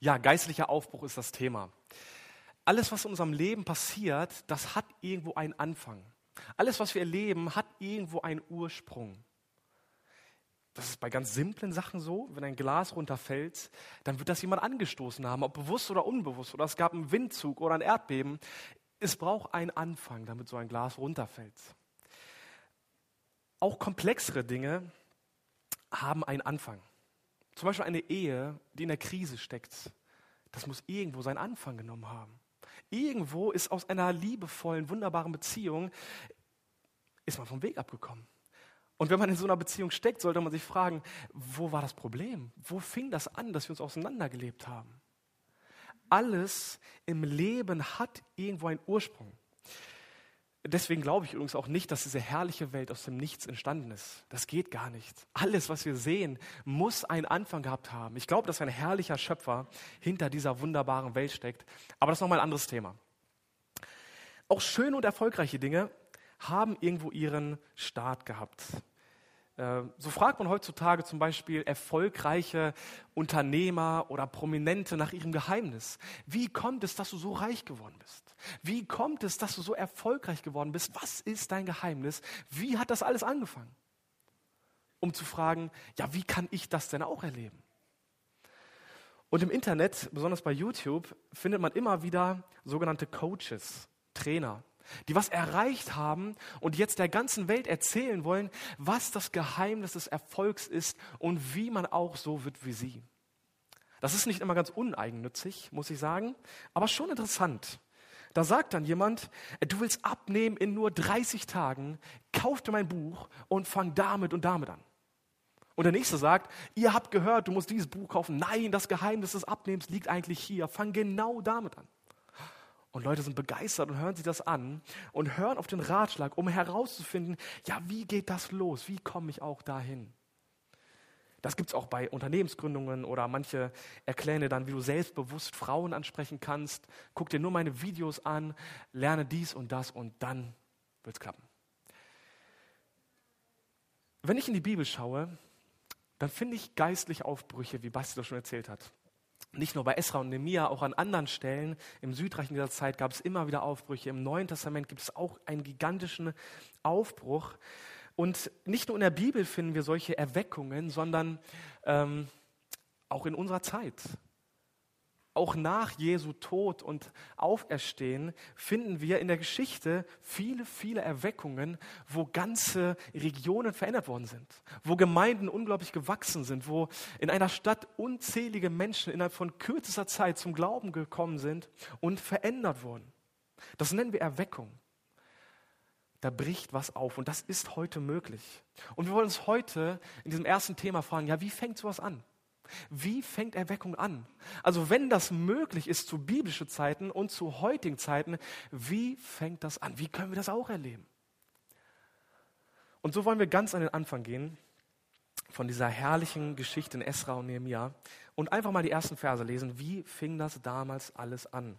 Ja, geistlicher Aufbruch ist das Thema. Alles, was in unserem Leben passiert, das hat irgendwo einen Anfang. Alles, was wir erleben, hat irgendwo einen Ursprung. Das ist bei ganz simplen Sachen so. Wenn ein Glas runterfällt, dann wird das jemand angestoßen haben, ob bewusst oder unbewusst. Oder es gab einen Windzug oder ein Erdbeben. Es braucht einen Anfang, damit so ein Glas runterfällt. Auch komplexere Dinge haben einen Anfang. Zum Beispiel eine Ehe, die in der Krise steckt. Das muss irgendwo seinen Anfang genommen haben. Irgendwo ist aus einer liebevollen, wunderbaren Beziehung, ist man vom Weg abgekommen. Und wenn man in so einer Beziehung steckt, sollte man sich fragen, wo war das Problem? Wo fing das an, dass wir uns auseinandergelebt haben? Alles im Leben hat irgendwo einen Ursprung. Deswegen glaube ich übrigens auch nicht, dass diese herrliche Welt aus dem Nichts entstanden ist. Das geht gar nicht. Alles, was wir sehen, muss einen Anfang gehabt haben. Ich glaube, dass ein herrlicher Schöpfer hinter dieser wunderbaren Welt steckt. Aber das ist nochmal ein anderes Thema. Auch schöne und erfolgreiche Dinge haben irgendwo ihren Start gehabt. Äh, so fragt man heutzutage zum Beispiel erfolgreiche Unternehmer oder Prominente nach ihrem Geheimnis. Wie kommt es, dass du so reich geworden bist? Wie kommt es, dass du so erfolgreich geworden bist? Was ist dein Geheimnis? Wie hat das alles angefangen? Um zu fragen, ja, wie kann ich das denn auch erleben? Und im Internet, besonders bei YouTube, findet man immer wieder sogenannte Coaches, Trainer, die was erreicht haben und jetzt der ganzen Welt erzählen wollen, was das Geheimnis des Erfolgs ist und wie man auch so wird wie sie. Das ist nicht immer ganz uneigennützig, muss ich sagen, aber schon interessant. Da sagt dann jemand, du willst abnehmen in nur 30 Tagen, kauf dir mein Buch und fang damit und damit an. Und der nächste sagt, ihr habt gehört, du musst dieses Buch kaufen. Nein, das Geheimnis des Abnehmens liegt eigentlich hier. Fang genau damit an. Und Leute sind begeistert und hören sich das an und hören auf den Ratschlag, um herauszufinden, ja, wie geht das los? Wie komme ich auch dahin? Das gibt es auch bei Unternehmensgründungen oder manche erklären dir dann, wie du selbstbewusst Frauen ansprechen kannst. Guck dir nur meine Videos an, lerne dies und das und dann wird es klappen. Wenn ich in die Bibel schaue, dann finde ich geistliche Aufbrüche, wie Basti das schon erzählt hat nicht nur bei Esra und Nehemia, auch an anderen Stellen im Südreich in dieser Zeit gab es immer wieder Aufbrüche. Im Neuen Testament gibt es auch einen gigantischen Aufbruch. Und nicht nur in der Bibel finden wir solche Erweckungen, sondern ähm, auch in unserer Zeit auch nach Jesu Tod und Auferstehen finden wir in der Geschichte viele, viele Erweckungen, wo ganze Regionen verändert worden sind, wo Gemeinden unglaublich gewachsen sind, wo in einer Stadt unzählige Menschen innerhalb von kürzester Zeit zum Glauben gekommen sind und verändert wurden. Das nennen wir Erweckung. Da bricht was auf und das ist heute möglich. Und wir wollen uns heute in diesem ersten Thema fragen, ja, wie fängt sowas an? Wie fängt Erweckung an? Also wenn das möglich ist zu biblischen Zeiten und zu heutigen Zeiten, wie fängt das an? Wie können wir das auch erleben? Und so wollen wir ganz an den Anfang gehen von dieser herrlichen Geschichte in Esra und Nehemiah und einfach mal die ersten Verse lesen. Wie fing das damals alles an?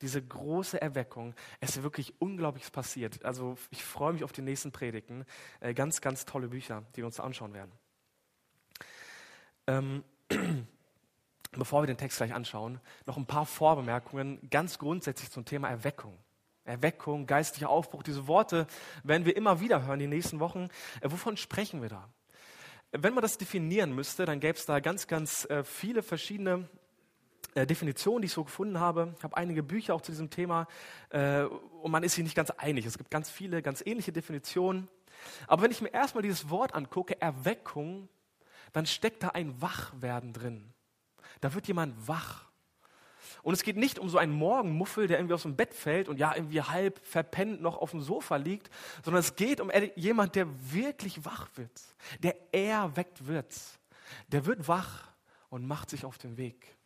Diese große Erweckung. Es ist wirklich Unglaubliches passiert. Also ich freue mich auf die nächsten Predigten. Äh, ganz, ganz tolle Bücher, die wir uns anschauen werden. Ähm, bevor wir den Text gleich anschauen, noch ein paar Vorbemerkungen ganz grundsätzlich zum Thema Erweckung. Erweckung, geistlicher Aufbruch, diese Worte werden wir immer wieder hören die nächsten Wochen. Äh, wovon sprechen wir da? Wenn man das definieren müsste, dann gäbe es da ganz, ganz äh, viele verschiedene äh, Definitionen, die ich so gefunden habe. Ich habe einige Bücher auch zu diesem Thema und man ist sich nicht ganz einig. Es gibt ganz viele, ganz ähnliche Definitionen. Aber wenn ich mir erstmal dieses Wort angucke, Erweckung, dann steckt da ein Wachwerden drin. Da wird jemand wach. Und es geht nicht um so einen Morgenmuffel, der irgendwie aus dem Bett fällt und ja irgendwie halb verpennt noch auf dem Sofa liegt, sondern es geht um jemand, der wirklich wach wird, der erweckt wird. Der wird wach und macht sich auf den Weg.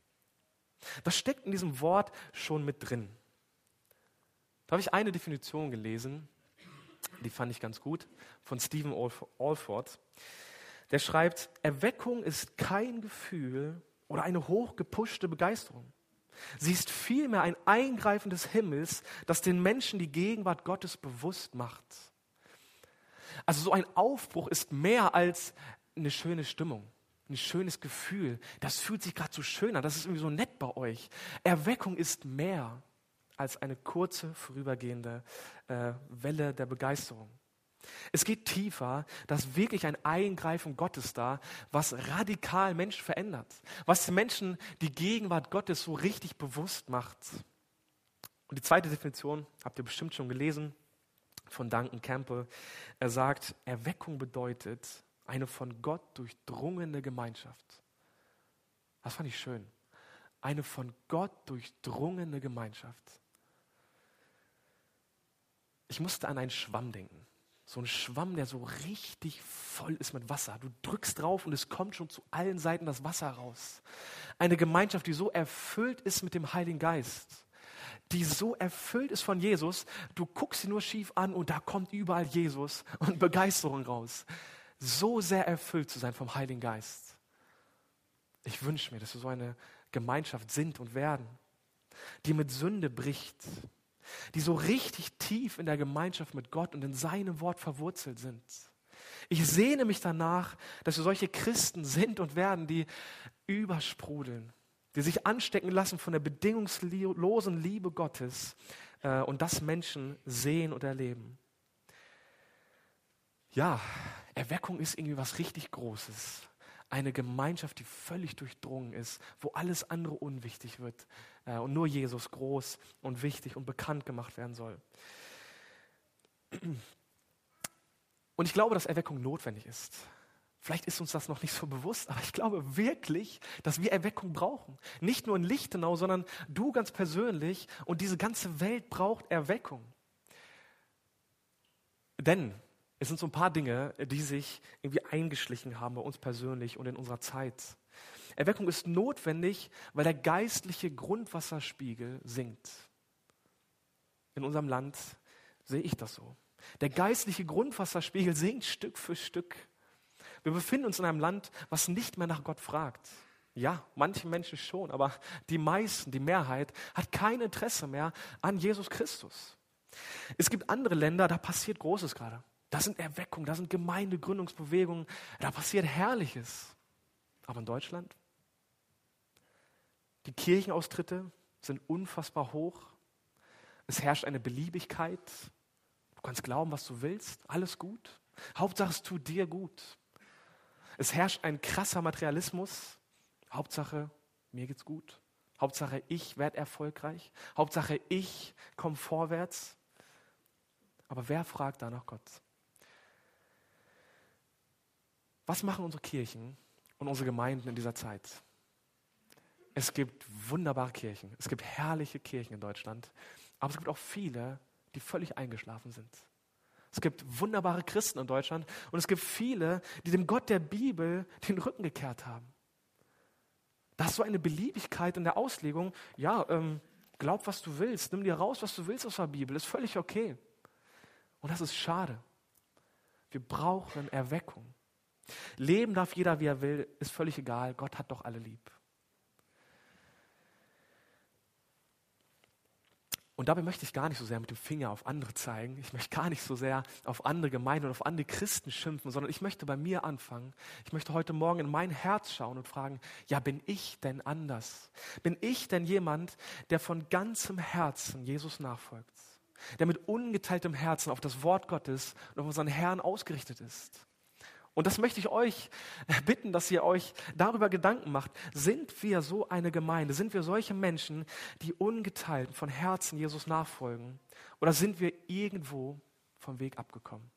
Das steckt in diesem Wort schon mit drin. Da habe ich eine Definition gelesen, die fand ich ganz gut, von Stephen Alford. Der schreibt, Erweckung ist kein Gefühl oder eine hochgepuschte Begeisterung. Sie ist vielmehr ein Eingreifen des Himmels, das den Menschen die Gegenwart Gottes bewusst macht. Also so ein Aufbruch ist mehr als eine schöne Stimmung. ein schönes Gefühl. Das fühlt sich gerade so schön an. Das ist irgendwie so nett bei euch. Erweckung ist mehr als eine kurze, vorübergehende äh, Welle der Begeisterung. Es geht tiefer, dass wirklich ein Eingreifen Gottes da, was radikal Menschen verändert, was Menschen die Gegenwart Gottes so richtig bewusst macht. Und die zweite Definition habt ihr bestimmt schon gelesen von Duncan Campbell. Er sagt, Erweckung bedeutet eine von Gott durchdrungene Gemeinschaft. Das fand ich schön. Eine von Gott durchdrungene Gemeinschaft. Ich musste an einen Schwamm denken. So ein Schwamm, der so richtig voll ist mit Wasser. Du drückst drauf und es kommt schon zu allen Seiten das Wasser raus. Eine Gemeinschaft, die so erfüllt ist mit dem Heiligen Geist, die so erfüllt ist von Jesus, du guckst sie nur schief an und da kommt überall Jesus und Begeisterung raus. So sehr erfüllt zu sein vom Heiligen Geist. Ich wünsche mir, dass wir so eine Gemeinschaft sind und werden, die mit Sünde bricht, die so richtig tief in der Gemeinschaft mit Gott und in seinem Wort verwurzelt sind. Ich sehne mich danach, dass wir solche Christen sind und werden, die übersprudeln, die sich anstecken lassen von der bedingungslosen Liebe Gottes äh, und das Menschen sehen und erleben. Ja, Erweckung ist irgendwie was richtig Großes eine Gemeinschaft, die völlig durchdrungen ist, wo alles andere unwichtig wird äh, und nur Jesus groß und wichtig und bekannt gemacht werden soll. Und ich glaube, dass Erweckung notwendig ist. Vielleicht ist uns das noch nicht so bewusst, aber ich glaube wirklich, dass wir Erweckung brauchen. Nicht nur in Lichtenau, sondern du ganz persönlich und diese ganze Welt braucht Erweckung. Denn es sind so ein paar Dinge, die sich irgendwie eingeschlichen haben bei uns persönlich und in unserer Zeit. Erweckung ist notwendig, weil der geistliche Grundwasserspiegel sinkt. In unserem Land sehe ich das so. Der geistliche Grundwasserspiegel sinkt Stück für Stück. Wir befinden uns in einem Land, was nicht mehr nach Gott fragt. Ja, manche Menschen schon, aber die meisten, die Mehrheit, hat kein Interesse mehr an Jesus Christus. Es gibt andere Länder, da passiert Großes gerade. Das sind Erweckungen, das sind Gemeindegründungsbewegungen, da passiert Herrliches. Aber in Deutschland? Die Kirchenaustritte sind unfassbar hoch. Es herrscht eine Beliebigkeit. Du kannst glauben, was du willst. Alles gut. Hauptsache, es tut dir gut. Es herrscht ein krasser Materialismus. Hauptsache, mir geht's gut. Hauptsache, ich werde erfolgreich. Hauptsache, ich komme vorwärts. Aber wer fragt da nach Gott? Was machen unsere Kirchen und unsere Gemeinden in dieser Zeit? Es gibt wunderbare Kirchen, es gibt herrliche Kirchen in Deutschland, aber es gibt auch viele, die völlig eingeschlafen sind. Es gibt wunderbare Christen in Deutschland und es gibt viele, die dem Gott der Bibel den Rücken gekehrt haben. Das ist so eine Beliebigkeit in der Auslegung. Ja, ähm, glaub, was du willst, nimm dir raus, was du willst aus der Bibel, ist völlig okay. Und das ist schade. Wir brauchen Erweckung. Leben darf jeder, wie er will, ist völlig egal. Gott hat doch alle lieb. Und dabei möchte ich gar nicht so sehr mit dem Finger auf andere zeigen. Ich möchte gar nicht so sehr auf andere Gemeinden und auf andere Christen schimpfen, sondern ich möchte bei mir anfangen. Ich möchte heute Morgen in mein Herz schauen und fragen, ja, bin ich denn anders? Bin ich denn jemand, der von ganzem Herzen Jesus nachfolgt? Der mit ungeteiltem Herzen auf das Wort Gottes und auf unseren Herrn ausgerichtet ist? Und das möchte ich euch bitten, dass ihr euch darüber Gedanken macht. Sind wir so eine Gemeinde? Sind wir solche Menschen, die ungeteilt von Herzen Jesus nachfolgen? Oder sind wir irgendwo vom Weg abgekommen?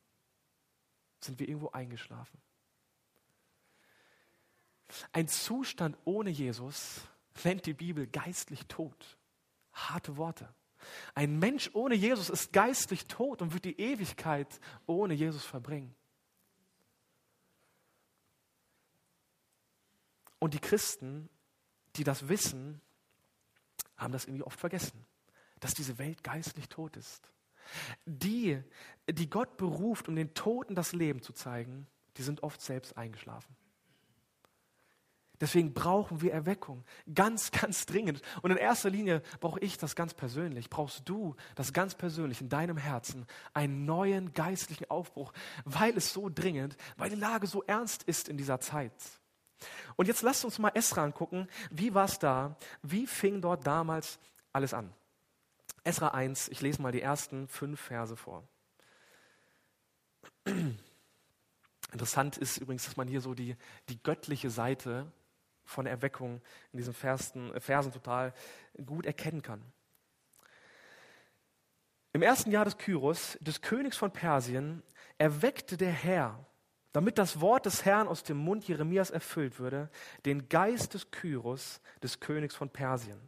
Sind wir irgendwo eingeschlafen? Ein Zustand ohne Jesus nennt die Bibel geistlich tot. Harte Worte. Ein Mensch ohne Jesus ist geistlich tot und wird die Ewigkeit ohne Jesus verbringen. Und die Christen, die das wissen, haben das irgendwie oft vergessen, dass diese Welt geistlich tot ist. Die, die Gott beruft, um den Toten das Leben zu zeigen, die sind oft selbst eingeschlafen. Deswegen brauchen wir Erweckung. Ganz, ganz dringend. Und in erster Linie brauche ich das ganz persönlich. Brauchst du das ganz persönlich in deinem Herzen, einen neuen geistlichen Aufbruch, weil es so dringend, weil die Lage so ernst ist in dieser Zeit. Und jetzt lasst uns mal Esra angucken. Wie war es da? Wie fing dort damals alles an? Esra 1, ich lese mal die ersten fünf Verse vor. Interessant ist übrigens, dass man hier so die, die göttliche Seite von Erweckung in diesen Versen, Versen total gut erkennen kann. Im ersten Jahr des Kyros, des Königs von Persien, erweckte der Herr, damit das Wort des Herrn aus dem Mund Jeremias erfüllt würde, den Geist des Kyros, des Königs von Persien,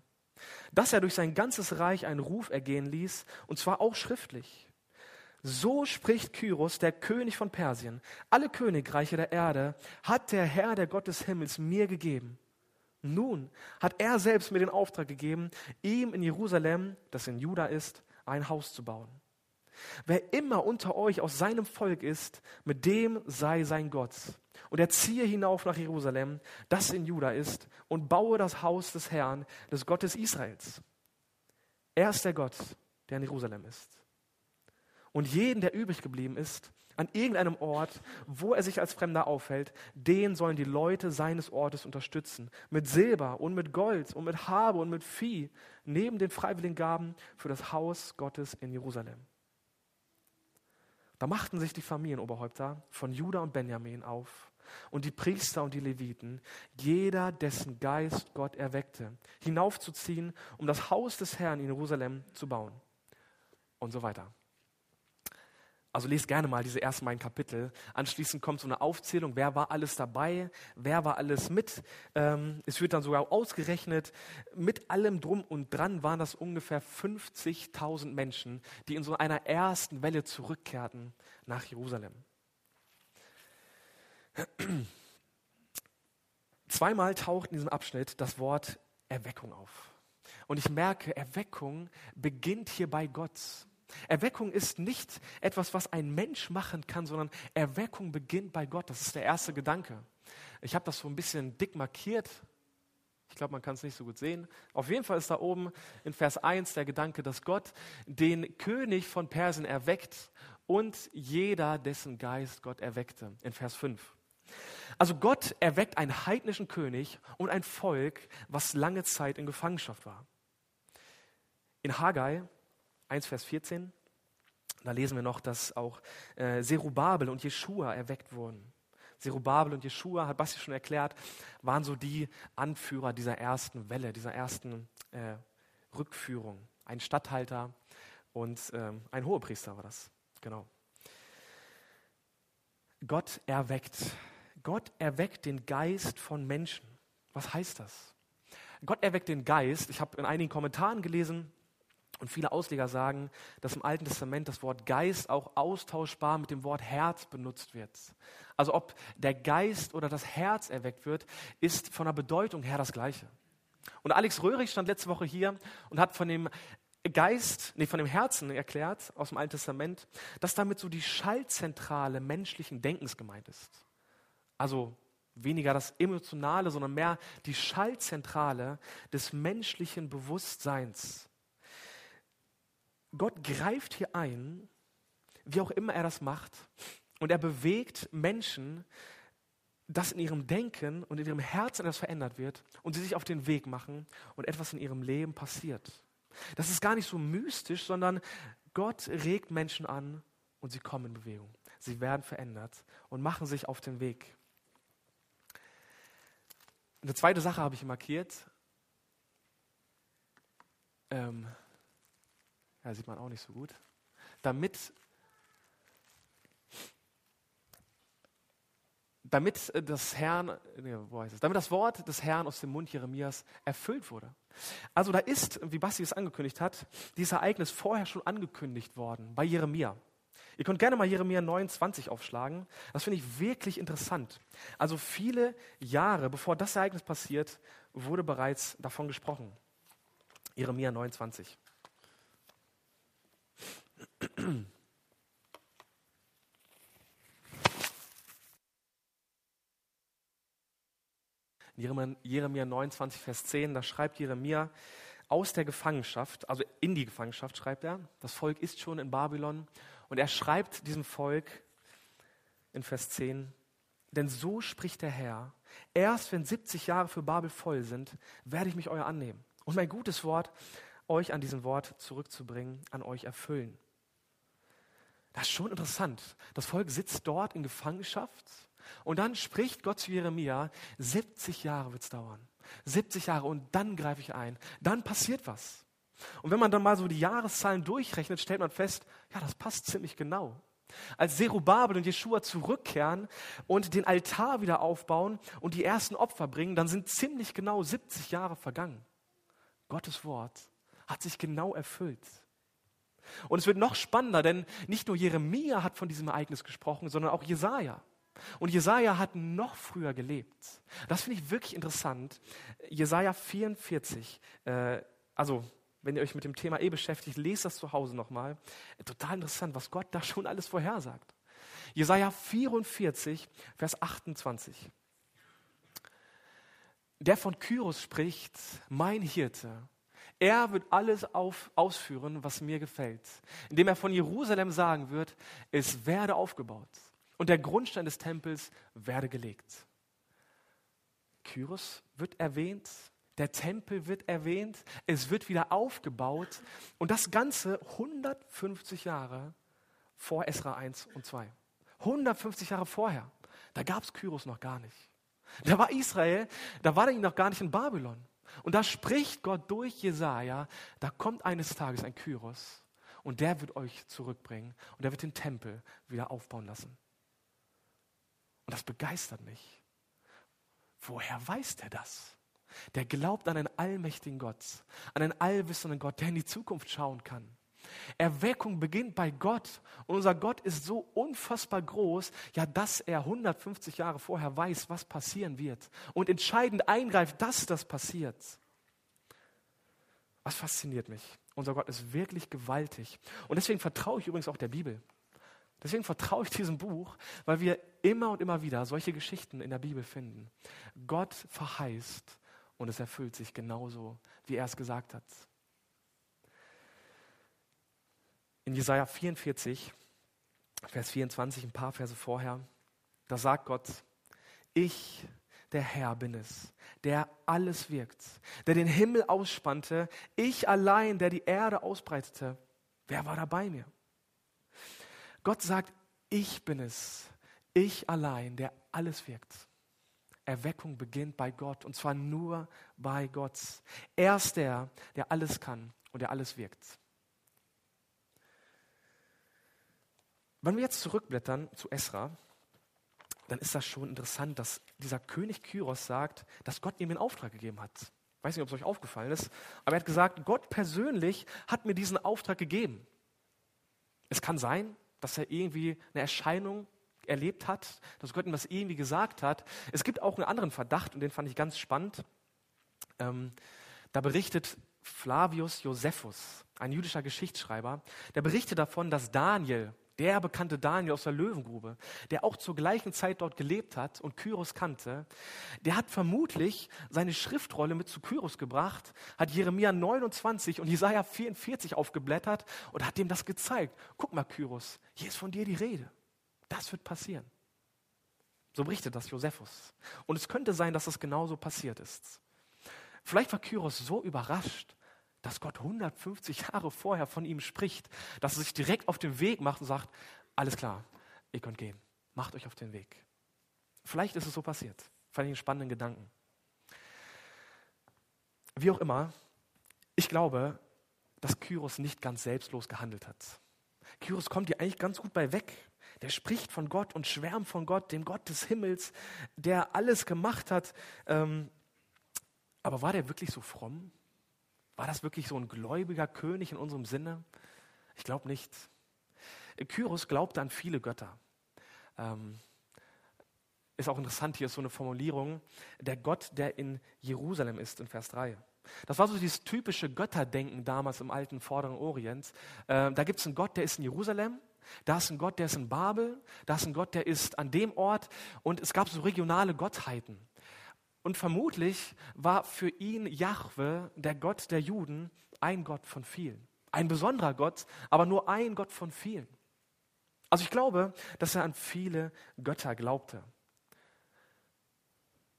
dass er durch sein ganzes Reich einen Ruf ergehen ließ, und zwar auch schriftlich. So spricht Kyros, der König von Persien. Alle Königreiche der Erde hat der Herr, der Gott des Himmels, mir gegeben. Nun hat er selbst mir den Auftrag gegeben, ihm in Jerusalem, das in Juda ist, ein Haus zu bauen. Wer immer unter euch aus seinem Volk ist, mit dem sei sein Gott. Und er ziehe hinauf nach Jerusalem, das in Juda ist, und baue das Haus des Herrn, des Gottes Israels. Er ist der Gott, der in Jerusalem ist. Und jeden, der übrig geblieben ist, an irgendeinem Ort, wo er sich als Fremder aufhält, den sollen die Leute seines Ortes unterstützen. Mit Silber und mit Gold und mit Habe und mit Vieh, neben den freiwilligen Gaben für das Haus Gottes in Jerusalem. Da machten sich die Familienoberhäupter von Juda und Benjamin auf und die Priester und die Leviten, jeder, dessen Geist Gott erweckte, hinaufzuziehen, um das Haus des Herrn in Jerusalem zu bauen. Und so weiter. Also lest gerne mal diese ersten beiden Kapitel. Anschließend kommt so eine Aufzählung, wer war alles dabei, wer war alles mit. Ähm, es wird dann sogar ausgerechnet, mit allem drum und dran waren das ungefähr 50.000 Menschen, die in so einer ersten Welle zurückkehrten nach Jerusalem. Zweimal taucht in diesem Abschnitt das Wort Erweckung auf. Und ich merke, Erweckung beginnt hier bei Gott. Erweckung ist nicht etwas, was ein Mensch machen kann, sondern Erweckung beginnt bei Gott. Das ist der erste Gedanke. Ich habe das so ein bisschen dick markiert. Ich glaube, man kann es nicht so gut sehen. Auf jeden Fall ist da oben in Vers 1 der Gedanke, dass Gott den König von Persien erweckt und jeder, dessen Geist Gott erweckte. In Vers 5. Also Gott erweckt einen heidnischen König und ein Volk, was lange Zeit in Gefangenschaft war. In Haggai 1, Vers 14. Da lesen wir noch, dass auch äh, Zerubabel und Jeschua erweckt wurden. Zerubabel und Jeschua, hat Basti schon erklärt, waren so die Anführer dieser ersten Welle, dieser ersten äh, Rückführung. Ein Statthalter und ähm, ein Hohepriester war das. Genau. Gott erweckt. Gott erweckt den Geist von Menschen. Was heißt das? Gott erweckt den Geist. Ich habe in einigen Kommentaren gelesen, und viele Ausleger sagen, dass im Alten Testament das Wort Geist auch austauschbar mit dem Wort Herz benutzt wird. Also ob der Geist oder das Herz erweckt wird, ist von der Bedeutung her das Gleiche. Und Alex Röhrig stand letzte Woche hier und hat von dem Geist, nee, von dem Herzen erklärt aus dem Alten Testament, dass damit so die Schaltzentrale menschlichen Denkens gemeint ist. Also weniger das Emotionale, sondern mehr die Schaltzentrale des menschlichen Bewusstseins. Gott greift hier ein, wie auch immer er das macht, und er bewegt Menschen, dass in ihrem Denken und in ihrem Herzen etwas verändert wird und sie sich auf den Weg machen und etwas in ihrem Leben passiert. Das ist gar nicht so mystisch, sondern Gott regt Menschen an und sie kommen in Bewegung. Sie werden verändert und machen sich auf den Weg. Eine zweite Sache habe ich markiert. Ähm, ja, sieht man auch nicht so gut. Damit, damit das Herrn, nee, wo heißt es? Damit das Wort des Herrn aus dem Mund Jeremias erfüllt wurde. Also da ist, wie Basti es angekündigt hat, dieses Ereignis vorher schon angekündigt worden bei Jeremia. Ihr könnt gerne mal Jeremia 29 aufschlagen. Das finde ich wirklich interessant. Also viele Jahre bevor das Ereignis passiert, wurde bereits davon gesprochen. Jeremia 29. In Jeremia 29, Vers 10, da schreibt Jeremia aus der Gefangenschaft, also in die Gefangenschaft schreibt er, das Volk ist schon in Babylon und er schreibt diesem Volk in Vers 10, denn so spricht der Herr, Erst wenn 70 Jahre für Babel voll sind, werde ich mich euer annehmen und mein gutes Wort, euch an diesem Wort zurückzubringen, an euch erfüllen. Das ist schon interessant. Das Volk sitzt dort in Gefangenschaft und dann spricht Gott zu Jeremia, 70 Jahre wird es dauern. 70 Jahre und dann greife ich ein. Dann passiert was. Und wenn man dann mal so die Jahreszahlen durchrechnet, stellt man fest, ja, das passt ziemlich genau. Als Zerubabel und Jeschua zurückkehren und den Altar wieder aufbauen und die ersten Opfer bringen, dann sind ziemlich genau 70 Jahre vergangen. Gottes Wort hat sich genau erfüllt. Und es wird noch spannender, denn nicht nur Jeremia hat von diesem Ereignis gesprochen, sondern auch Jesaja. Und Jesaja hat noch früher gelebt. Das finde ich wirklich interessant. Jesaja 44, äh, also wenn ihr euch mit dem Thema eh beschäftigt, lest das zu Hause nochmal. Total interessant, was Gott da schon alles vorhersagt. Jesaja 44, Vers 28. Der von Kyros spricht, mein Hirte, er wird alles auf, ausführen, was mir gefällt, indem er von Jerusalem sagen wird, es werde aufgebaut und der Grundstein des Tempels werde gelegt. Kyros wird erwähnt, der Tempel wird erwähnt, es wird wieder aufgebaut und das Ganze 150 Jahre vor Esra 1 und 2. 150 Jahre vorher. Da gab es Kyros noch gar nicht. Da war Israel, da war er noch gar nicht in Babylon. Und da spricht Gott durch Jesaja, da kommt eines Tages ein Kyros und der wird euch zurückbringen und der wird den Tempel wieder aufbauen lassen. Und das begeistert mich. Woher weiß der das? der glaubt an einen allmächtigen Gott, an einen allwissenden Gott, der in die Zukunft schauen kann. Erweckung beginnt bei Gott und unser Gott ist so unfassbar groß, ja, dass er 150 Jahre vorher weiß, was passieren wird und entscheidend eingreift, dass das passiert. Was fasziniert mich? Unser Gott ist wirklich gewaltig und deswegen vertraue ich übrigens auch der Bibel. Deswegen vertraue ich diesem Buch, weil wir immer und immer wieder solche Geschichten in der Bibel finden. Gott verheißt und es erfüllt sich genauso, wie er es gesagt hat. In Jesaja 44, Vers 24, ein paar Verse vorher, da sagt Gott: Ich, der Herr, bin es, der alles wirkt, der den Himmel ausspannte, ich allein, der die Erde ausbreitete. Wer war da bei mir? Gott sagt: Ich bin es, ich allein, der alles wirkt. Erweckung beginnt bei Gott und zwar nur bei Gott. Er ist der, der alles kann und der alles wirkt. Wenn wir jetzt zurückblättern zu Esra, dann ist das schon interessant, dass dieser König Kyros sagt, dass Gott ihm den Auftrag gegeben hat. Ich weiß nicht, ob es euch aufgefallen ist, aber er hat gesagt, Gott persönlich hat mir diesen Auftrag gegeben. Es kann sein, dass er irgendwie eine Erscheinung erlebt hat, dass Gott ihm das irgendwie gesagt hat. Es gibt auch einen anderen Verdacht und den fand ich ganz spannend. Ähm, da berichtet Flavius Josephus, ein jüdischer Geschichtsschreiber, der berichtet davon, dass Daniel, der bekannte Daniel aus der Löwengrube, der auch zur gleichen Zeit dort gelebt hat und Kyros kannte, der hat vermutlich seine Schriftrolle mit zu Kyros gebracht, hat Jeremia 29 und Jesaja 44 aufgeblättert und hat ihm das gezeigt. Guck mal, Kyros, hier ist von dir die Rede. Das wird passieren. So berichtet das Josephus. Und es könnte sein, dass das genauso passiert ist. Vielleicht war Kyros so überrascht, dass Gott 150 Jahre vorher von ihm spricht, dass er sich direkt auf den Weg macht und sagt, alles klar, ihr könnt gehen, macht euch auf den Weg. Vielleicht ist es so passiert. Fand ich einen spannenden Gedanken. Wie auch immer, ich glaube, dass Kyros nicht ganz selbstlos gehandelt hat. Kyros kommt hier eigentlich ganz gut bei weg der spricht von Gott und schwärmt von Gott, dem Gott des Himmels, der alles gemacht hat. Ähm, aber war der wirklich so fromm? War das wirklich so ein gläubiger König in unserem Sinne? Ich glaube nicht. Kyros glaubte an viele Götter. Ähm, ist auch interessant, hier ist so eine Formulierung, der Gott, der in Jerusalem ist, in Vers 3. Das war so dieses typische Götterdenken damals im alten Vorderen Orient. Äh, da gibt es einen Gott, der ist in Jerusalem da ist ein Gott, der ist in Babel, da ist ein Gott, der ist an dem Ort und es gab so regionale Gottheiten. Und vermutlich war für ihn Jahwe, der Gott der Juden, ein Gott von vielen. Ein besonderer Gott, aber nur ein Gott von vielen. Also ich glaube, dass er an viele Götter glaubte.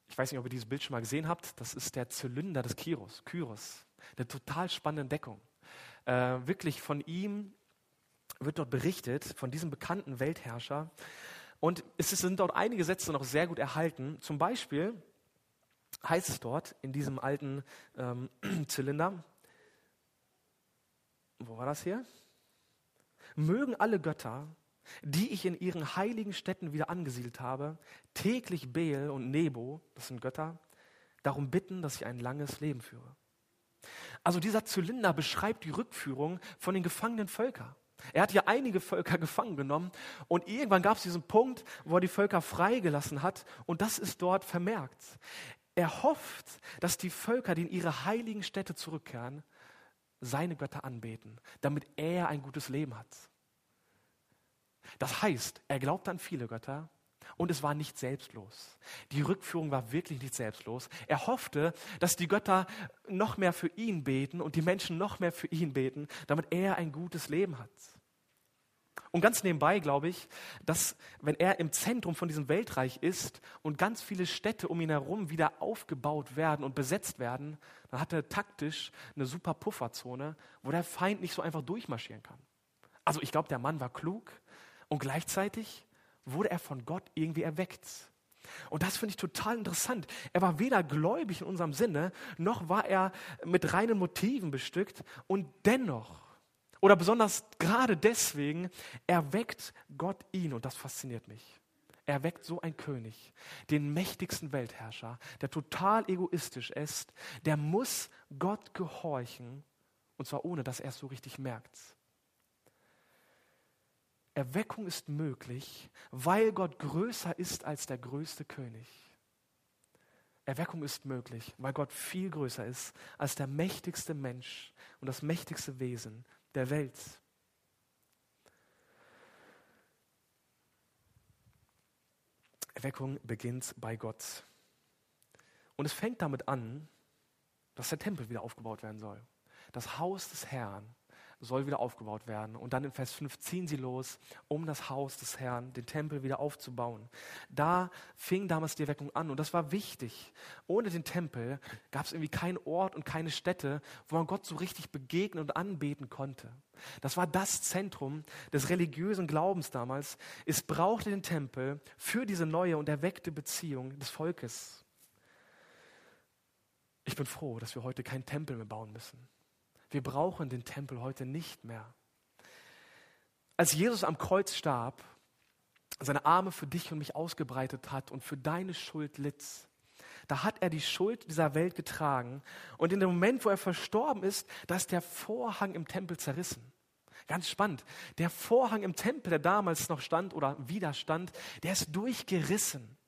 Ich weiß nicht, ob ihr dieses Bild schon mal gesehen habt. Das ist der Zylinder des Kyros, Kyros. Eine total spannende Entdeckung. Äh, wirklich von ihm wird dort berichtet, von diesem bekannten Weltherrscher. Und es sind dort einige Sätze noch sehr gut erhalten. Zum Beispiel heißt es dort in diesem alten ähm, Zylinder, wo war das hier? Mögen alle Götter, die ich in ihren heiligen Städten wieder angesiedelt habe, täglich Beel und Nebo, das sind Götter, darum bitten, dass ich ein langes Leben führe. Also dieser Zylinder beschreibt die Rückführung von den gefangenen Völkern. Er hat ja einige Völker gefangen genommen und irgendwann gab es diesen Punkt, wo er die Völker freigelassen hat und das ist dort vermerkt. Er hofft, dass die Völker, die in ihre heiligen Städte zurückkehren, seine Götter anbeten, damit er ein gutes Leben hat. Das heißt, er glaubt an viele Götter und es war nicht selbstlos. Die Rückführung war wirklich nicht selbstlos. Er hoffte, dass die Götter noch mehr für ihn beten und die Menschen noch mehr für ihn beten, damit er ein gutes Leben hat. Und ganz nebenbei glaube ich, dass wenn er im Zentrum von diesem Weltreich ist und ganz viele Städte um ihn herum wieder aufgebaut werden und besetzt werden, dann hat er taktisch eine super Pufferzone, wo der Feind nicht so einfach durchmarschieren kann. Also ich glaube, der Mann war klug und gleichzeitig wurde er von Gott irgendwie erweckt. Und das finde ich total interessant. Er war weder gläubig in unserem Sinne, noch war er mit reinen Motiven bestückt und dennoch oder besonders gerade deswegen erweckt Gott ihn und das fasziniert mich. Er weckt so ein König, den mächtigsten Weltherrscher, der total egoistisch ist, der muss Gott gehorchen und zwar ohne, dass er es so richtig merkt. Erweckung ist möglich, weil Gott größer ist als der größte König. Erweckung ist möglich, weil Gott viel größer ist als der mächtigste Mensch und das mächtigste Wesen, der Welt. Erweckung beginnt bei Gott. Und es fängt damit an, dass der Tempel wieder aufgebaut werden soll. Das Haus des Herrn soll wieder aufgebaut werden. Und dann in Vers 5 ziehen sie los, um das Haus des Herrn, den Tempel wieder aufzubauen. Da fing damals die Erweckung an und das war wichtig. Ohne den Tempel gab es irgendwie keinen Ort und keine Stätte, wo man Gott so richtig begegnen und anbeten konnte. Das war das Zentrum des religiösen Glaubens damals. Es brauchte den Tempel für diese neue und erweckte Beziehung des Volkes. Ich bin froh, dass wir heute keinen Tempel mehr bauen müssen. Wir brauchen den Tempel heute nicht mehr. Als Jesus am Kreuz starb, seine Arme für dich und mich ausgebreitet hat und für deine Schuld litt, da hat er die Schuld dieser Welt getragen. Und in dem Moment, wo er verstorben ist, da ist der Vorhang im Tempel zerrissen. Ganz spannend. Der Vorhang im Tempel, der damals noch stand oder wieder stand, der ist durchgerissen.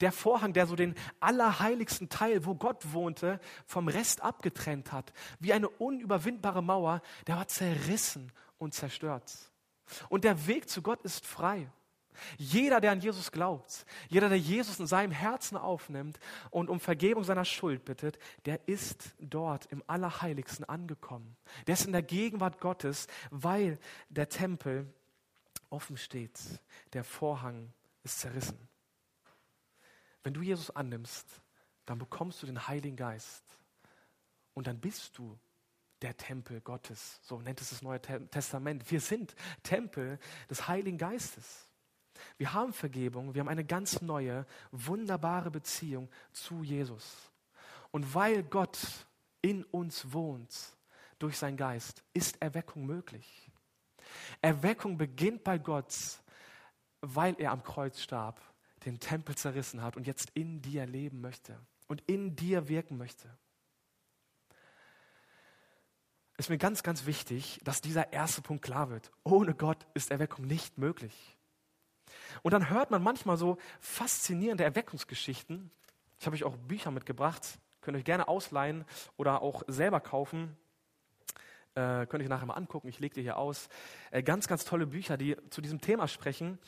Der Vorhang, der so den allerheiligsten Teil, wo Gott wohnte, vom Rest abgetrennt hat, wie eine unüberwindbare Mauer, der war zerrissen und zerstört. Und der Weg zu Gott ist frei. Jeder, der an Jesus glaubt, jeder, der Jesus in seinem Herzen aufnimmt und um Vergebung seiner Schuld bittet, der ist dort im Allerheiligsten angekommen. Der ist in der Gegenwart Gottes, weil der Tempel offen steht. Der Vorhang ist zerrissen. Wenn du Jesus annimmst, dann bekommst du den Heiligen Geist. Und dann bist du der Tempel Gottes. So nennt es das Neue Testament. Wir sind Tempel des Heiligen Geistes. Wir haben Vergebung, wir haben eine ganz neue, wunderbare Beziehung zu Jesus. Und weil Gott in uns wohnt durch seinen Geist, ist Erweckung möglich. Erweckung beginnt bei Gott, weil er am Kreuz starb den Tempel zerrissen hat und jetzt in dir leben möchte und in dir wirken möchte. Ist mir ganz, ganz wichtig, dass dieser erste Punkt klar wird. Ohne Gott ist Erweckung nicht möglich. Und dann hört man manchmal so faszinierende Erweckungsgeschichten. Ich habe euch auch Bücher mitgebracht, könnt ihr euch gerne ausleihen oder auch selber kaufen. Äh, könnt ihr nachher mal angucken, ich lege die hier aus. Äh, ganz, ganz tolle Bücher, die zu diesem Thema sprechen.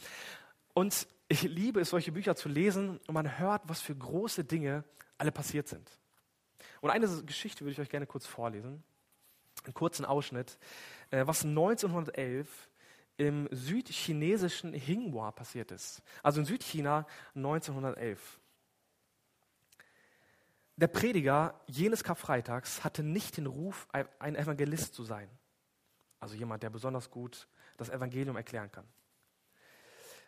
Und ich liebe es, solche Bücher zu lesen und man hört, was für große Dinge alle passiert sind. Und eine Geschichte würde ich euch gerne kurz vorlesen. Einen kurzen Ausschnitt, äh, was 1911 im südchinesischen Hinghua passiert ist. Also in Südchina 1911. Der Prediger jenes Karfreitags hatte nicht den Ruf, ein Evangelist zu sein. Also jemand, der besonders gut das Evangelium erklären kann.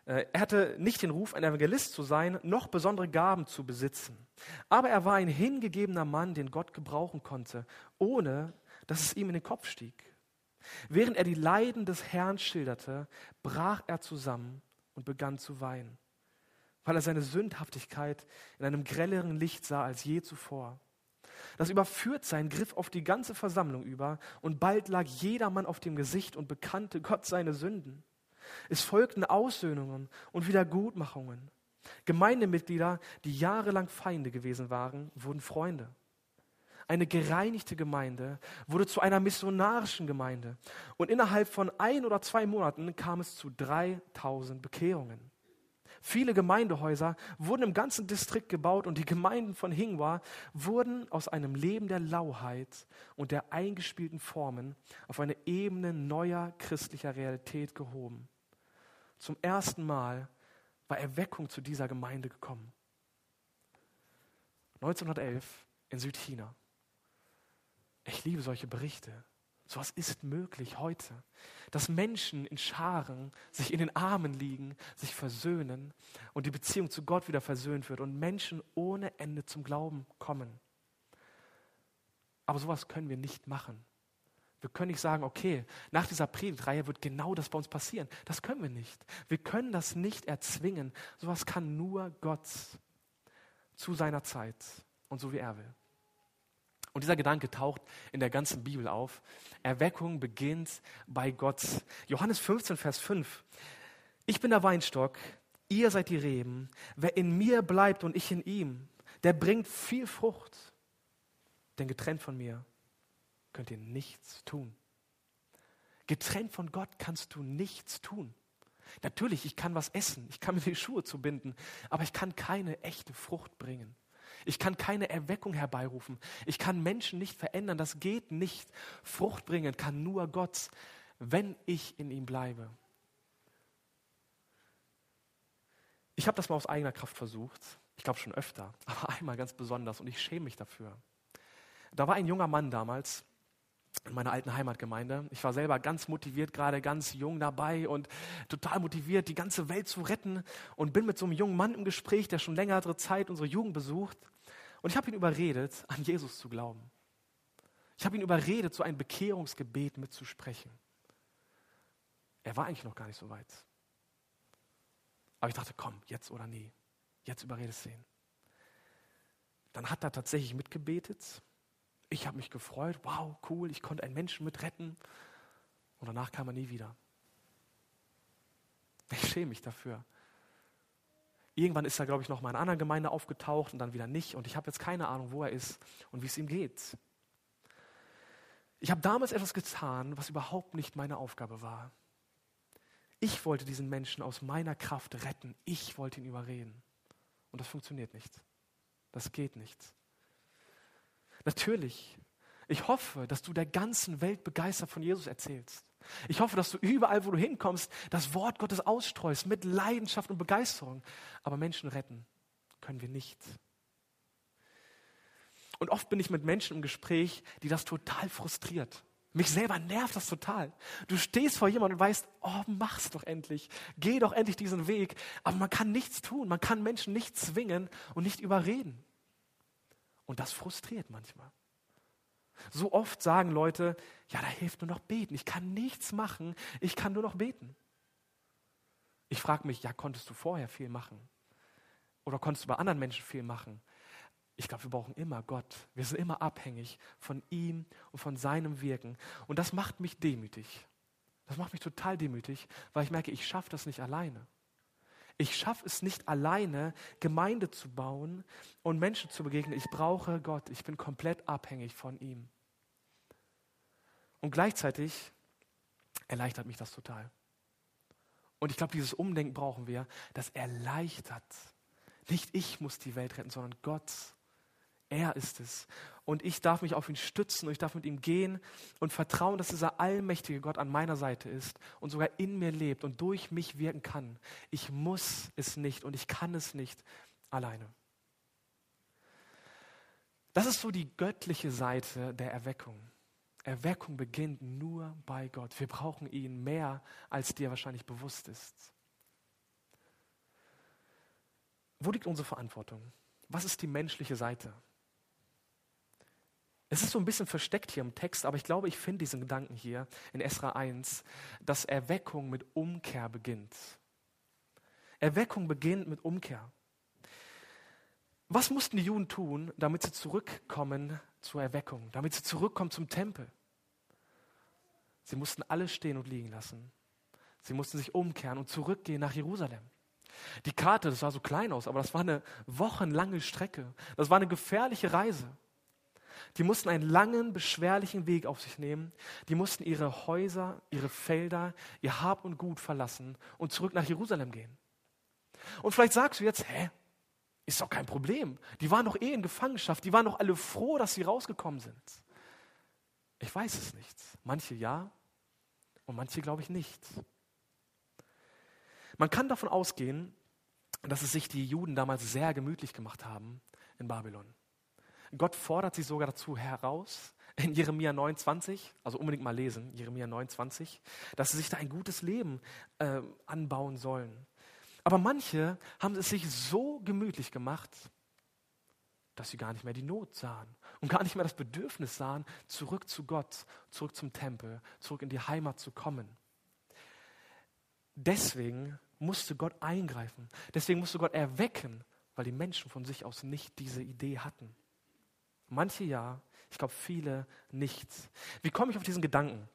Äh, er hatte nicht den Ruf, ein Evangelist zu sein, noch besondere Gaben zu besitzen. Aber er war ein hingegebener Mann, den Gott gebrauchen konnte, ohne dass es ihm in den Kopf stieg. Während er die Leiden des Herrn schilderte, brach er zusammen und begann zu weinen weil er seine Sündhaftigkeit in einem grelleren Licht sah als je zuvor. Das Überführtsein griff auf die ganze Versammlung über und bald lag jedermann auf dem Gesicht und bekannte Gott seine Sünden. Es folgten Aussöhnungen und Wiedergutmachungen. Gemeindemitglieder, die jahrelang Feinde gewesen waren, wurden Freunde. Eine gereinigte Gemeinde wurde zu einer missionarischen Gemeinde und innerhalb von ein oder zwei Monaten kam es zu 3000 Bekehrungen. Viele Gemeindehäuser wurden im ganzen Distrikt gebaut und die Gemeinden von Hingwa wurden aus einem Leben der Lauheit und der eingespielten Formen auf eine Ebene neuer christlicher Realität gehoben. Zum ersten Mal war Erweckung zu dieser Gemeinde gekommen. 1911 in Südchina. Ich liebe solche Berichte. So was ist möglich heute, dass Menschen in Scharen sich in den Armen liegen, sich versöhnen und die Beziehung zu Gott wieder versöhnt wird und Menschen ohne Ende zum Glauben kommen. Aber sowas können wir nicht machen. Wir können nicht sagen, okay, nach dieser Predigtreihe wird genau das bei uns passieren. Das können wir nicht. Wir können das nicht erzwingen. Sowas kann nur Gott zu seiner Zeit und so wie er will. Und dieser Gedanke taucht in der ganzen Bibel auf. Erweckung beginnt bei Gott. Johannes 15, Vers 5. Ich bin der Weinstock, ihr seid die Reben. Wer in mir bleibt und ich in ihm, der bringt viel Frucht. Denn getrennt von mir könnt ihr nichts tun. Getrennt von Gott kannst du nichts tun. Natürlich, ich kann was essen, ich kann mir die Schuhe zubinden, aber ich kann keine echte Frucht bringen. Ich kann keine Erweckung herbeirufen. Ich kann Menschen nicht verändern. Das geht nicht. Frucht bringen kann nur Gott, wenn ich in ihm bleibe. Ich habe das mal aus eigener Kraft versucht. Ich glaube schon öfter, aber einmal ganz besonders und ich schäme mich dafür. Da war ein junger Mann damals in meiner alten Heimatgemeinde. Ich war selber ganz motiviert, gerade ganz jung dabei und total motiviert, die ganze Welt zu retten und bin mit so einem jungen Mann im Gespräch, der schon längere Zeit unsere Jugend besucht. Und ich habe ihn überredet, an Jesus zu glauben. Ich habe ihn überredet, so ein Bekehrungsgebet mitzusprechen. Er war eigentlich noch gar nicht so weit. Aber ich dachte, komm, jetzt oder nie. Jetzt überredest du ihn. Dann hat er tatsächlich mitgebetet. Ich habe mich gefreut. Wow, cool, ich konnte einen Menschen mitretten. Und danach kam er nie wieder. Ich schäme mich dafür. Irgendwann ist er, glaube ich, noch mal in einer anderen Gemeinde aufgetaucht und dann wieder nicht. Und ich habe jetzt keine Ahnung, wo er ist und wie es ihm geht. Ich habe damals etwas getan, was überhaupt nicht meine Aufgabe war. Ich wollte diesen Menschen aus meiner Kraft retten. Ich wollte ihn überreden. Und das funktioniert nicht. Das geht nicht. Natürlich, ich hoffe, dass du der ganzen Welt begeistert von Jesus erzählst. Ich hoffe, dass du überall, wo du hinkommst, das Wort Gottes ausstreust mit Leidenschaft und Begeisterung. Aber Menschen retten können wir nicht. Und oft bin ich mit Menschen im Gespräch, die das total frustriert. Mich selber nervt das total. Du stehst vor jemandem und weißt, oh, mach's doch endlich. Geh doch endlich diesen Weg. Aber man kann nichts tun. Man kann Menschen nicht zwingen und nicht überreden. Und das frustriert manchmal. So oft sagen Leute, ja, da hilft nur noch beten. Ich kann nichts machen, ich kann nur noch beten. Ich frage mich, ja, konntest du vorher viel machen? Oder konntest du bei anderen Menschen viel machen? Ich glaube, wir brauchen immer Gott. Wir sind immer abhängig von ihm und von seinem Wirken. Und das macht mich demütig. Das macht mich total demütig, weil ich merke, ich schaffe das nicht alleine. Ich schaffe es nicht alleine, Gemeinde zu bauen und Menschen zu begegnen. Ich brauche Gott. Ich bin komplett abhängig von ihm. Und gleichzeitig erleichtert mich das total. Und ich glaube, dieses Umdenken brauchen wir. Das erleichtert. Nicht ich muss die Welt retten, sondern Gott. Er ist es. Und ich darf mich auf ihn stützen und ich darf mit ihm gehen und vertrauen, dass dieser allmächtige Gott an meiner Seite ist und sogar in mir lebt und durch mich wirken kann. Ich muss es nicht und ich kann es nicht alleine. Das ist so die göttliche Seite der Erweckung. Erweckung beginnt nur bei Gott. Wir brauchen ihn mehr, als dir wahrscheinlich bewusst ist. Wo liegt unsere Verantwortung? Was ist die menschliche Seite? Es ist so ein bisschen versteckt hier im Text, aber ich glaube, ich finde diesen Gedanken hier in Esra 1, dass Erweckung mit Umkehr beginnt. Erweckung beginnt mit Umkehr. Was mussten die Juden tun, damit sie zurückkommen zur Erweckung, damit sie zurückkommen zum Tempel? Sie mussten alles stehen und liegen lassen. Sie mussten sich umkehren und zurückgehen nach Jerusalem. Die Karte, das sah so klein aus, aber das war eine wochenlange Strecke. Das war eine gefährliche Reise. Die mussten einen langen, beschwerlichen Weg auf sich nehmen. Die mussten ihre Häuser, ihre Felder, ihr Hab und Gut verlassen und zurück nach Jerusalem gehen. Und vielleicht sagst du jetzt, hä, ist doch kein Problem. Die waren doch eh in Gefangenschaft. Die waren doch alle froh, dass sie rausgekommen sind. Ich weiß es nicht. Manche ja und manche glaube ich nicht. Man kann davon ausgehen, dass es sich die Juden damals sehr gemütlich gemacht haben in Babylon. Gott fordert sie sogar dazu heraus, in Jeremia 29, also unbedingt mal lesen, Jeremia 29, dass sie sich da ein gutes Leben äh, anbauen sollen. Aber manche haben es sich so gemütlich gemacht, dass sie gar nicht mehr die Not sahen und gar nicht mehr das Bedürfnis sahen, zurück zu Gott, zurück zum Tempel, zurück in die Heimat zu kommen. Deswegen musste Gott eingreifen. Deswegen musste Gott erwecken, weil die Menschen von sich aus nicht diese Idee hatten. Manche ja, ich glaube viele nicht. Wie komme ich auf diesen Gedanken?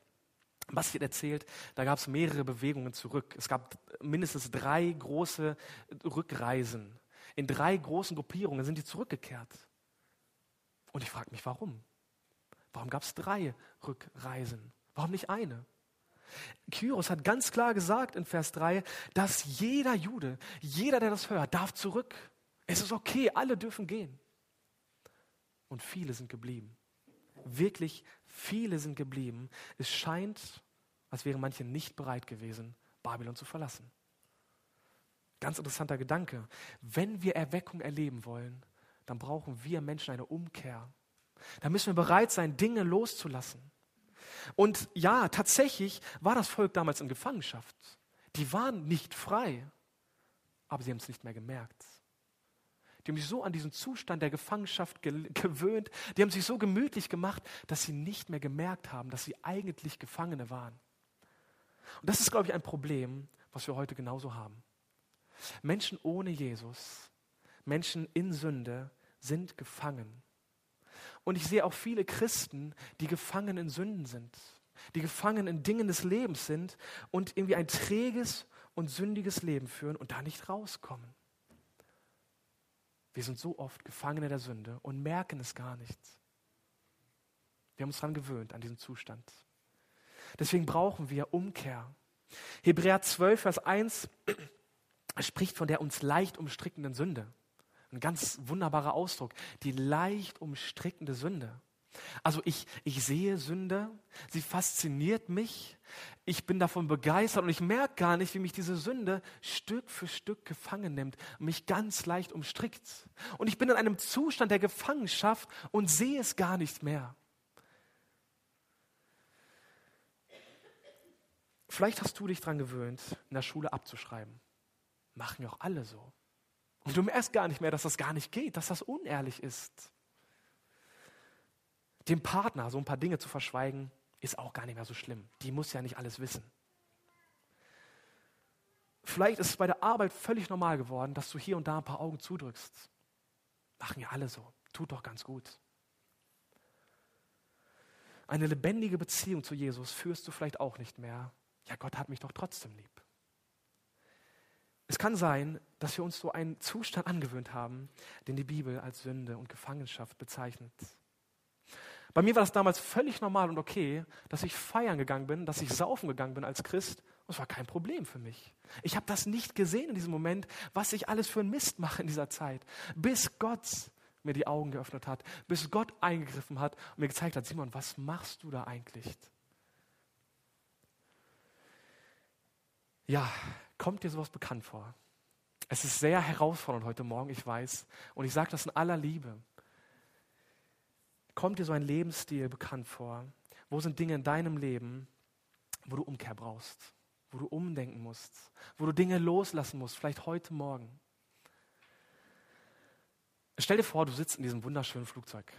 Was wird erzählt? Da gab es mehrere Bewegungen zurück. Es gab mindestens drei große Rückreisen. In drei großen Gruppierungen sind die zurückgekehrt. Und ich frage mich, warum? Warum gab es drei Rückreisen? Warum nicht eine? Kyros hat ganz klar gesagt in Vers 3, dass jeder Jude, jeder, der das hört, darf zurück. Es ist okay, alle dürfen gehen. Und viele sind geblieben. Wirklich viele sind geblieben. Es scheint, als wären manche nicht bereit gewesen, Babylon zu verlassen. Ganz interessanter Gedanke. Wenn wir Erweckung erleben wollen, dann brauchen wir Menschen eine Umkehr. Da müssen wir bereit sein, Dinge loszulassen. Und ja, tatsächlich war das Volk damals in Gefangenschaft. Die waren nicht frei, aber sie haben es nicht mehr gemerkt. Die haben sich so an diesen Zustand der Gefangenschaft ge gewöhnt, die haben sich so gemütlich gemacht, dass sie nicht mehr gemerkt haben, dass sie eigentlich Gefangene waren. Und das ist, glaube ich, ein Problem, was wir heute genauso haben. Menschen ohne Jesus, Menschen in Sünde sind gefangen. Und ich sehe auch viele Christen, die gefangen in Sünden sind, die gefangen in Dingen des Lebens sind und irgendwie ein träges und sündiges Leben führen und da nicht rauskommen. Wir sind so oft Gefangene der Sünde und merken es gar nicht. Wir haben uns daran gewöhnt, an diesen Zustand. Deswegen brauchen wir Umkehr. Hebräer 12, Vers 1 spricht von der uns leicht umstrickenden Sünde. Ein ganz wunderbarer Ausdruck. Die leicht umstrickende Sünde. Also ich, ich sehe Sünde, sie fasziniert mich, ich bin davon begeistert und ich merke gar nicht, wie mich diese Sünde Stück für Stück gefangen nimmt und mich ganz leicht umstrickt. Und ich bin in einem Zustand der Gefangenschaft und sehe es gar nicht mehr. Vielleicht hast du dich daran gewöhnt, in der Schule abzuschreiben. Machen ja auch alle so. Und du merkst gar nicht mehr, dass das gar nicht geht, dass das unehrlich ist. Dem Partner so ein paar Dinge zu verschweigen, ist auch gar nicht mehr so schlimm. Die muss ja nicht alles wissen. Vielleicht ist es bei der Arbeit völlig normal geworden, dass du hier und da ein paar Augen zudrückst. Machen ja alle so. Tut doch ganz gut. Eine lebendige Beziehung zu Jesus führst du vielleicht auch nicht mehr. Ja, Gott hat mich doch trotzdem lieb. Es kann sein, dass wir uns so einen Zustand angewöhnt haben, den die Bibel als Sünde und Gefangenschaft bezeichnet. Bei mir war das damals völlig normal und okay, dass ich feiern gegangen bin, dass ich saufen gegangen bin als Christ. Und es war kein Problem für mich. Ich habe das nicht gesehen in diesem Moment, was ich alles für einen Mist mache in dieser Zeit. Bis Gott mir die Augen geöffnet hat, bis Gott eingegriffen hat und mir gezeigt hat, Simon, was machst du da eigentlich? Ja, kommt dir sowas bekannt vor? Es ist sehr herausfordernd heute Morgen, ich weiß. Und ich sage das in aller Liebe. Kommt dir so ein Lebensstil bekannt vor? Wo sind Dinge in deinem Leben, wo du Umkehr brauchst, wo du umdenken musst, wo du Dinge loslassen musst, vielleicht heute Morgen? Stell dir vor, du sitzt in diesem wunderschönen Flugzeug.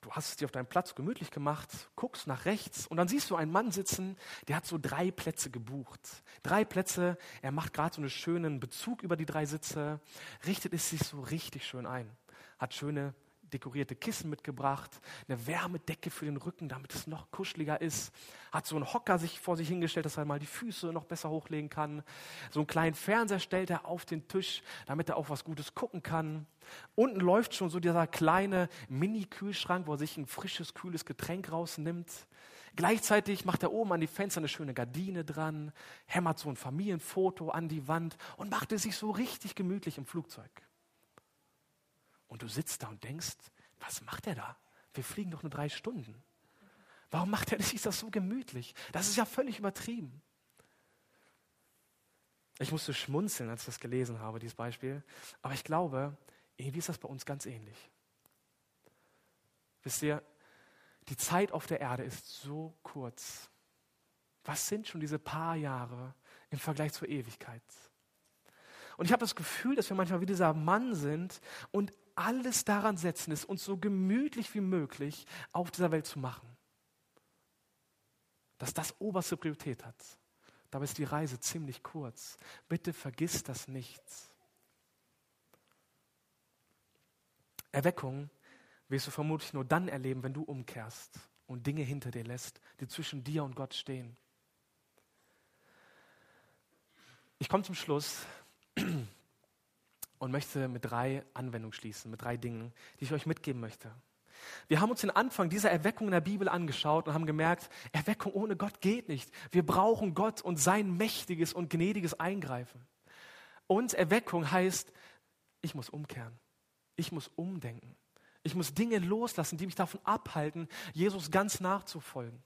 Du hast es dir auf deinem Platz gemütlich gemacht, guckst nach rechts und dann siehst du einen Mann sitzen, der hat so drei Plätze gebucht. Drei Plätze, er macht gerade so einen schönen Bezug über die drei Sitze, richtet es sich so richtig schön ein, hat schöne dekorierte Kissen mitgebracht, eine Wärmedecke für den Rücken, damit es noch kuscheliger ist. Hat so einen Hocker sich vor sich hingestellt, dass er mal die Füße noch besser hochlegen kann. So einen kleinen Fernseher stellt er auf den Tisch, damit er auch was Gutes gucken kann. Unten läuft schon so dieser kleine Mini-Kühlschrank, wo er sich ein frisches, kühles Getränk rausnimmt. Gleichzeitig macht er oben an die Fenster eine schöne Gardine dran, hämmert so ein Familienfoto an die Wand und macht es sich so richtig gemütlich im Flugzeug. Und du sitzt da und denkst, was macht er da? Wir fliegen doch nur drei Stunden. Warum macht er sich das so gemütlich? Das ist ja völlig übertrieben. Ich musste schmunzeln, als ich das gelesen habe, dieses Beispiel. Aber ich glaube, irgendwie ist das bei uns ganz ähnlich. Wisst ihr, die Zeit auf der Erde ist so kurz. Was sind schon diese paar Jahre im Vergleich zur Ewigkeit? Und ich habe das Gefühl, dass wir manchmal wie dieser Mann sind und alles daran setzen, es uns so gemütlich wie möglich auf dieser Welt zu machen. Dass das oberste Priorität hat. Dabei ist die Reise ziemlich kurz. Bitte vergiss das nicht. Erweckung wirst du vermutlich nur dann erleben, wenn du umkehrst und Dinge hinter dir lässt, die zwischen dir und Gott stehen. Ich komme zum Schluss und möchte mit drei Anwendungen schließen, mit drei Dingen, die ich euch mitgeben möchte. Wir haben uns den Anfang dieser Erweckung in der Bibel angeschaut und haben gemerkt, Erweckung ohne Gott geht nicht. Wir brauchen Gott und sein mächtiges und gnädiges Eingreifen. Und Erweckung heißt, ich muss umkehren. Ich muss umdenken. Ich muss Dinge loslassen, die mich davon abhalten, Jesus ganz nachzufolgen.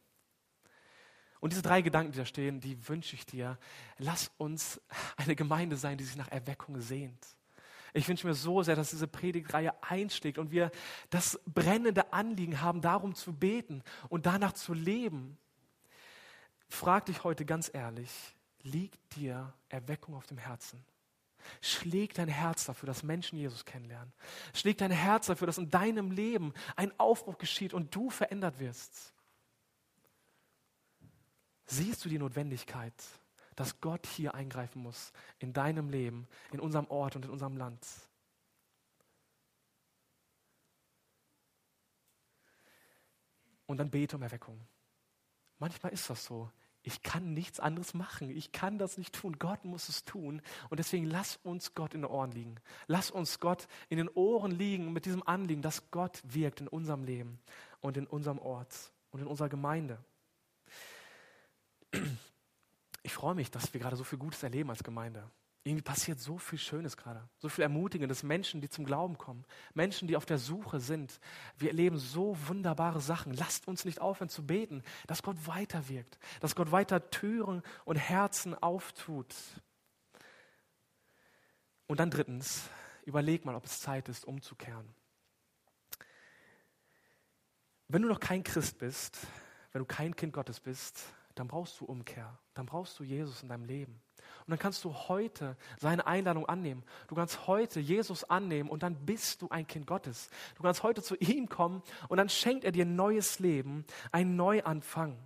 Und diese drei Gedanken, die da stehen, die wünsche ich dir. Lass uns eine Gemeinde sein, die sich nach Erweckung sehnt. Ich wünsche mir so sehr, dass diese Predigtreihe einschlägt und wir das brennende Anliegen haben, darum zu beten und danach zu leben. Frag dich heute ganz ehrlich, liegt dir Erweckung auf dem Herzen? Schlägt dein Herz dafür, dass Menschen Jesus kennenlernen? Schlägt dein Herz dafür, dass in deinem Leben ein Aufbruch geschieht und du verändert wirst? Siehst du die Notwendigkeit, dass Gott hier eingreifen muss in deinem Leben, in unserem Ort und in unserem Land. Und dann bete um Erweckung. Manchmal ist das so. Ich kann nichts anderes machen. Ich kann das nicht tun. Gott muss es tun. Und deswegen lass uns Gott in den Ohren liegen. Lass uns Gott in den Ohren liegen mit diesem Anliegen, dass Gott wirkt in unserem Leben und in unserem Ort und in unserer Gemeinde ich freue mich, dass wir gerade so viel Gutes erleben als Gemeinde. Irgendwie passiert so viel Schönes gerade, so viel Ermutigendes, Menschen, die zum Glauben kommen, Menschen, die auf der Suche sind. Wir erleben so wunderbare Sachen. Lasst uns nicht aufhören zu beten, dass Gott weiter wirkt, dass Gott weiter Türen und Herzen auftut. Und dann drittens, überleg mal, ob es Zeit ist, umzukehren. Wenn du noch kein Christ bist, wenn du kein Kind Gottes bist, dann brauchst du Umkehr, dann brauchst du Jesus in deinem Leben. Und dann kannst du heute seine Einladung annehmen. Du kannst heute Jesus annehmen und dann bist du ein Kind Gottes. Du kannst heute zu ihm kommen und dann schenkt er dir ein neues Leben, einen Neuanfang.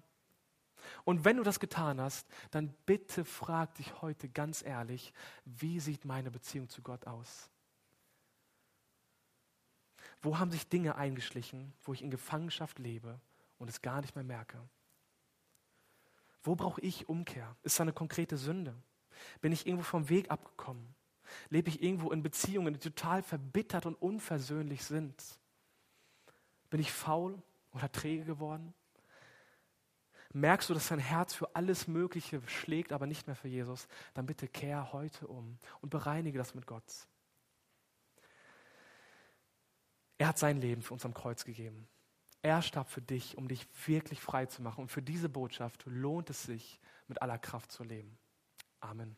Und wenn du das getan hast, dann bitte frag dich heute ganz ehrlich, wie sieht meine Beziehung zu Gott aus? Wo haben sich Dinge eingeschlichen, wo ich in Gefangenschaft lebe und es gar nicht mehr merke? Wo brauche ich Umkehr? Ist da eine konkrete Sünde? Bin ich irgendwo vom Weg abgekommen? Lebe ich irgendwo in Beziehungen, die total verbittert und unversöhnlich sind? Bin ich faul oder träge geworden? Merkst du, dass dein Herz für alles Mögliche schlägt, aber nicht mehr für Jesus? Dann bitte kehr heute um und bereinige das mit Gott. Er hat sein Leben für uns am Kreuz gegeben. Er starb für dich, um dich wirklich frei zu machen. Und für diese Botschaft lohnt es sich, mit aller Kraft zu leben. Amen.